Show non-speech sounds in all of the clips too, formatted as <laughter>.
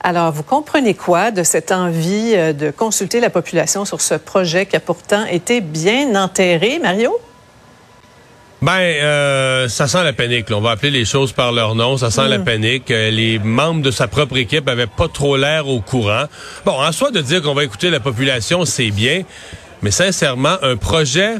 Alors, vous comprenez quoi de cette envie euh, de consulter la population sur ce projet qui a pourtant été bien enterré, Mario? Ben, euh, ça sent la panique. On va appeler les choses par leur nom. Ça sent la mm. panique. Euh, les membres de sa propre équipe avaient pas trop l'air au courant. Bon, en soi, de dire qu'on va écouter la population, c'est bien. Mais sincèrement, un projet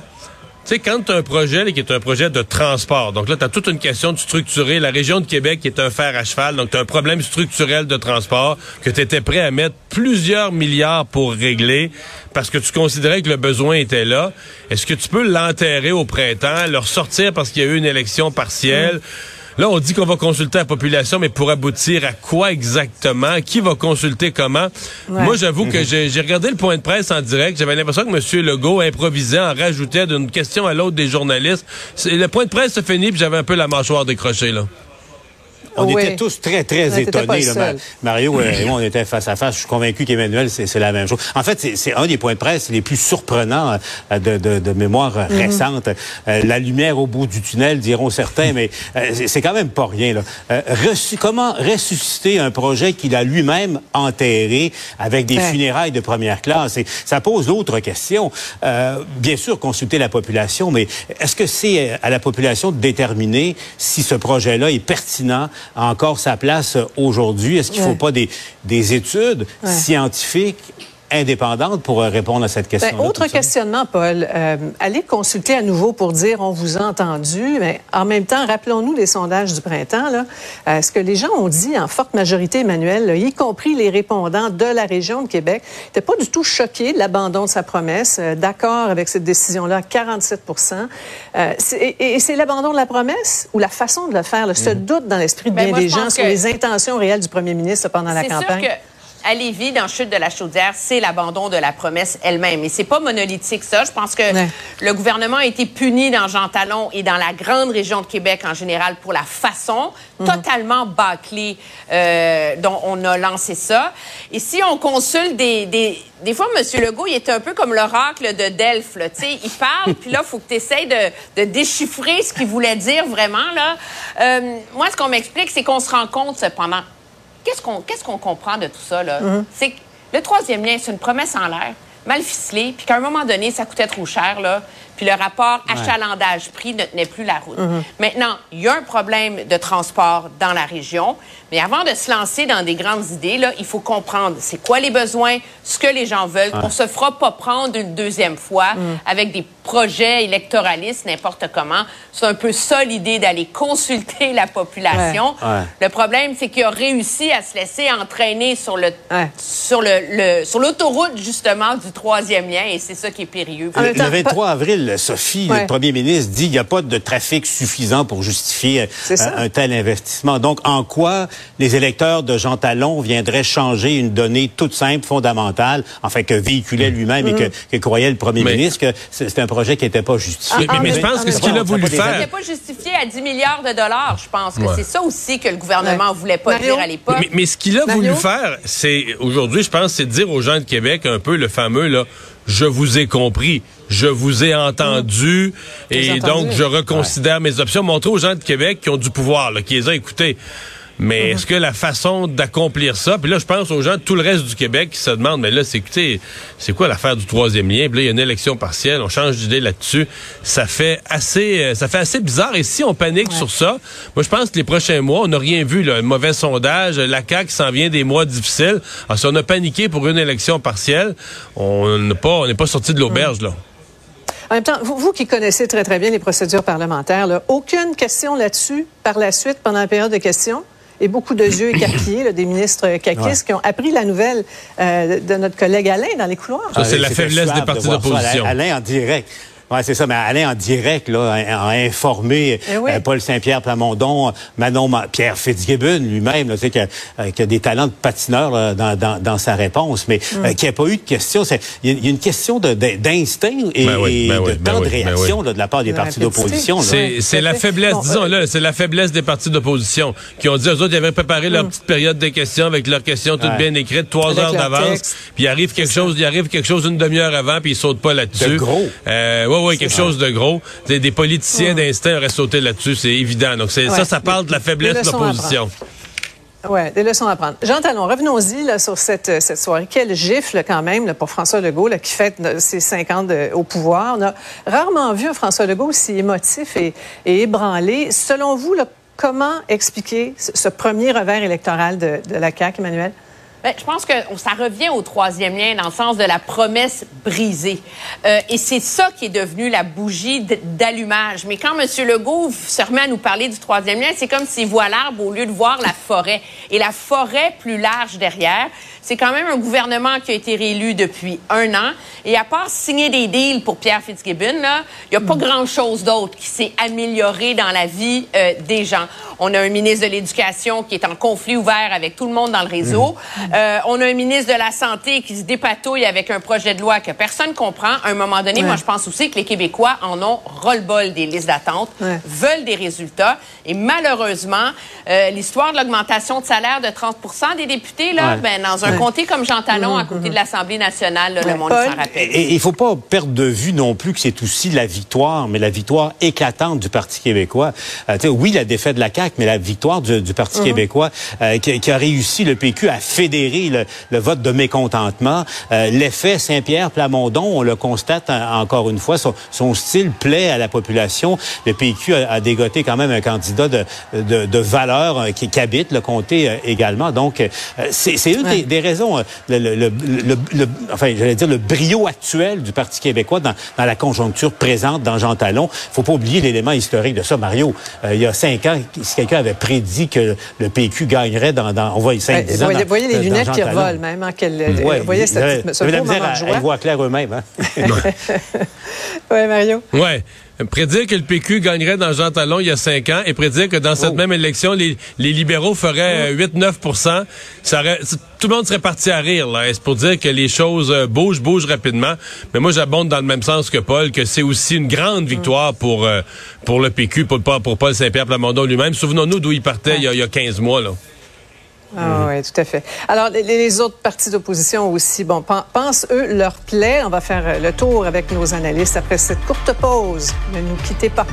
sais, quand tu as un projet qui est un projet de transport, donc là, tu as toute une question de structurer la région de Québec qui est un fer à cheval, donc tu as un problème structurel de transport que tu étais prêt à mettre plusieurs milliards pour régler parce que tu considérais que le besoin était là. Est-ce que tu peux l'enterrer au printemps, le ressortir parce qu'il y a eu une élection partielle? Mmh. Là, on dit qu'on va consulter la population, mais pour aboutir à quoi exactement? Qui va consulter comment? Moi, j'avoue que mhm. j'ai regardé le point de presse en direct. J'avais l'impression que M. Legault improvisait, en rajoutait d'une question à l'autre des journalistes. Le point de presse se finit, puis j'avais un peu la mâchoire décrochée, là. On était tous très, très étonnés. Mario et <laughs> moi, on était face à face. Je suis convaincu qu'Emmanuel, c'est la même chose. En fait, c'est un des points de presse les plus surprenants euh, de, mémoire mhm. récente. Euh, la lumière au bout du tunnel, diront certains, mais euh, c'est quand même pas rien. Là. comment ressusciter un projet qu'il a lui-même enterré avec des funérailles de première classe? Et ça pose d'autres questions. bien sûr, consulter la population, mais est-ce que c'est à la population de déterminer si ce projet-là est pertinent a encore sa place aujourd'hui? Est-ce qu'il ne faut pas des, des études scientifiques indépendante pour euh, répondre à cette question. Ben, autre questionnement, Paul. Euh, allez consulter à nouveau pour dire on vous a entendu, mais en même temps, rappelons-nous les sondages du printemps. Là, euh, ce que les gens ont dit en forte majorité, Emmanuel, y compris les répondants de la région de Québec, n'étaient pas du tout choqués de l'abandon de sa promesse, d'accord avec cette décision-là, 47 Et, c'est l'abandon de la promesse ou la façon de le faire, là, ce mhm. doute dans l'esprit de ben, bien des gens sur les intentions réelles du premier ministre pendant la campagne à Lévis, dans Chute de la Chaudière, c'est l'abandon de la promesse elle-même. Et c'est pas monolithique, ça. Je pense que le gouvernement a été puni dans Jean Talon et dans la grande région de Québec en général pour la façon mhm. totalement bâclée euh, dont on a lancé ça. Et si on consulte des... des, des fois, M. Legault, il est un peu comme l'oracle de Delphes. Là. Il parle, puis là, il faut que tu essaies de, de, déchiffrer ce qu'il voulait dire vraiment. Là. Euh, moi, ce qu'on m'explique, c'est qu'on se rend compte, cependant, qu'est-ce qu'on comprend de tout ça? là? C'est que le troisième lien, c'est une promesse en l'air, mal ficelée, puis qu'à un moment donné, ça coûtait trop cher. Là, puis le rapport achalandage-prix ne tenait plus la route. Mm-hmm. Maintenant, il y a un problème de transport dans la région, mais avant de se lancer dans des grandes idées, là, il faut comprendre c'est quoi les besoins, ce que les gens veulent. On se fera pas prendre une deuxième fois mm. avec des projets électoralistes n'importe comment. C'est un peu ça l'idée d'aller consulter la population. Le problème, c'est qu'il a réussi à se laisser entraîner sur le sur le, sur l'autoroute justement du troisième lien et c'est ça qui est périlleux. Le, 23 avril, Sophie, le premier ministre dit qu'il n'y a pas de trafic suffisant pour justifier euh, un, tel investissement. Donc, en quoi les électeurs de Jean Talon viendraient changer une donnée toute simple, fondamentale, enfin que véhiculait lui-même et que, que, croyait le premier ministre que c'était un projet qui n'était pas justifié? mais, je pense que ce qu'il a voulu faire... Il n'était pas justifié à 10 milliards de dollars. Je pense que c'est ça aussi que le gouvernement ne voulait pas dire à l'époque. Mais, ce qu'il a voulu faire, c'est aujourd'hui, je pense, c'est de dire aux gens de Québec un peu le fameux là je vous ai compris, je vous ai entendu mmh. et donc je reconsidère mes options. Montrer aux gens de Québec qui ont du pouvoir, là, qui les ont écoutés. Mais mhm. est-ce que la façon d'accomplir ça, puis là, je pense aux gens de tout le reste du Québec qui se demandent, mais là, c'est c'est quoi l'affaire du troisième lien? Puis là, il y a une élection partielle, on change d'idée là-dessus. Ça fait assez, euh, ça fait assez bizarre. Et si on panique sur ça, moi, je pense que les prochains mois, on n'a rien vu, là, un mauvais sondage, la CAQ s'en vient des mois difficiles. Alors, si on a paniqué pour une élection partielle, on n'est pas, on n'est pas sorti de l'auberge, là. En même temps, vous, qui connaissez très, très bien les procédures parlementaires, aucune question là-dessus par la suite pendant la période de questions? Et beaucoup de yeux <coughs> écarquillés des ministres caquistes qui ont appris la nouvelle euh, de notre collègue Alain dans les couloirs. Ça, c'est la faiblesse des partis d'opposition. Alain en direct. Oui, c'est ça. Mais Alain, en direct, là, a, informé eh euh, Paul Saint-Pierre Plamondon, Manon Pierre Fitzgibbon lui-même, tu sais, qui, euh, qui, a, des talents de patineur dans, dans, dans, sa réponse, mais mm. euh, qui n'a pas eu de question. Il y, a une question d'instinct et, ben ben de ben temps de réaction là, de la part des partis d'opposition. C'est la faiblesse, disons là, c'est la faiblesse des partis d'opposition qui ont dit aux autres, ils avaient préparé leur mm. petite période de questions avec leurs questions toutes bien écrites, trois heures d'avance, puis il arrive quelque chose, il arrive quelque chose une demi-heure avant, puis ils sautent pas là-dessus. gros oui, quelque chose de gros. Des, des politiciens d'instinct auraient sauté là-dessus, c'est évident. Donc, ça, ça parle de la faiblesse de l'opposition. Oui, des leçons à prendre. Jean Talon, revenons-y là, sur cette, cette soirée. Quelle gifle quand même là, pour François Legault là, qui fête ses cinq ans de, au pouvoir. On a rarement vu un François Legault aussi émotif et, et ébranlé. Selon vous, là, comment expliquer ce premier revers électoral de, de la CAQ, Emmanuel? Bien, je pense que ça revient au troisième lien dans le sens de la promesse brisée. Euh, et c'est ça qui est devenu la bougie d'allumage. Mais quand M. Legault se remet à nous parler du troisième lien, c'est comme s'il voit l'arbre au lieu de voir la forêt. Et la forêt plus large derrière, c'est quand même un gouvernement qui a été réélu depuis un an. Et à part signer des deals pour Pierre Fitzgibbon, là, il n'y a pas mm. grand-chose d'autre qui s'est amélioré dans la vie euh, des gens. On a un ministre de l'Éducation qui est en conflit ouvert avec tout le monde dans le réseau. Mm. Euh, on a un ministre de la Santé qui se dépatouille avec un projet de loi que personne comprend. À un moment donné, moi, je pense aussi que les Québécois en ont ras-le-bol des listes d'attente, veulent des résultats. Et malheureusement, euh, l'histoire de l'augmentation de salaire de 30 des députés, là, ben, dans un comté comme Jean Talon, à côté de l'Assemblée nationale, le monde s'en rappelle. Et il faut pas perdre de vue non plus que c'est aussi la victoire, mais la victoire éclatante du Parti québécois. Euh, oui, la défaite de la CAQ, mais la victoire du, Parti mhm. québécois qui, qui, a réussi le PQ à fédérer le, vote de mécontentement. Euh, l'effet Saint-Pierre Plamondon, on le constate encore une fois, son, style plaît à la population. Le PQ a, dégoté quand même un candidat de, de, valeur euh, qui, habite le comté euh, également. Donc, c'est une des, raisons, le, le, le, enfin, j'allais dire le brio actuel du Parti québécois dans, dans la conjoncture présente dans Jean Talon. faut pas oublier l'élément historique de ça, Mario. il y a cinq ans, si quelqu'un avait prédit que le PQ gagnerait dans, dans on voit cinq, dix ans. voyez les lunettes qui revolent même. Hein, qu'elle, ouais, vous voyez cette, ce beau moment de joie. Elle voit clair eux-mêmes. Hein? <laughs> oui, Mario. Oui. Prédire que le PQ gagnerait dans Jean Talon il y a cinq ans et prédire que dans cette oh. même élection, les, les libéraux feraient 8-9% ça aurait, tout le monde serait parti à rire. Là. C'est pour dire que les choses euh, bougent, bougent rapidement? Mais moi, j'abonde dans le même sens que Paul, que c'est aussi une grande victoire pour, euh, pour le PQ, pour, pour Paul Saint-Pierre Plamondon lui-même. Souvenons-nous d'où il partait il, y a, il y a 15 mois. Là. Ah oui, tout à fait. Alors, les, autres partis d'opposition aussi, bon, pensent, eux, leur plaît. On va faire le tour avec nos analystes après cette courte pause. Ne nous quittez pas.